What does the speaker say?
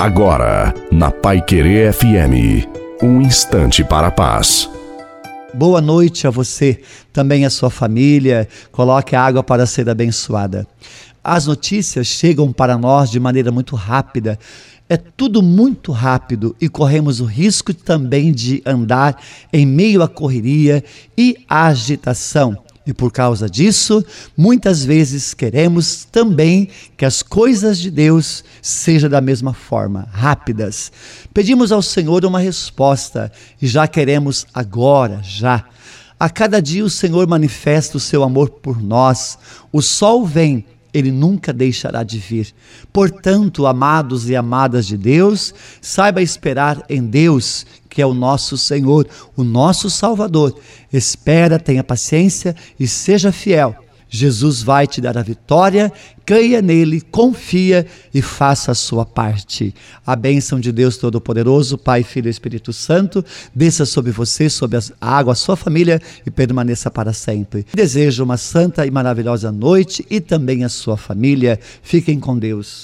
Agora, na Pai Querer FM, um instante para a paz. Boa noite a você, também a sua família. Coloque a água para ser abençoada. As notícias chegam para nós de maneira muito rápida. É tudo muito rápido e corremos o risco também de andar em meio à correria e à agitação. E por causa disso, muitas vezes queremos também que as coisas de Deus sejam da mesma forma, rápidas. Pedimos ao Senhor uma resposta e já queremos agora, já. A cada dia o Senhor manifesta o seu amor por nós. O sol vem ele nunca deixará de vir. Portanto, amados e amadas de Deus, saiba esperar em Deus, que é o nosso Senhor, o nosso Salvador. Espera, tenha paciência e seja fiel Jesus vai te dar a vitória, creia nele, confia e faça a sua parte. A bênção de Deus Todo-Poderoso, Pai, Filho e Espírito Santo, desça sobre você, sobre a água, a sua família e permaneça para sempre. Desejo uma santa e maravilhosa noite e também a sua família. Fiquem com Deus.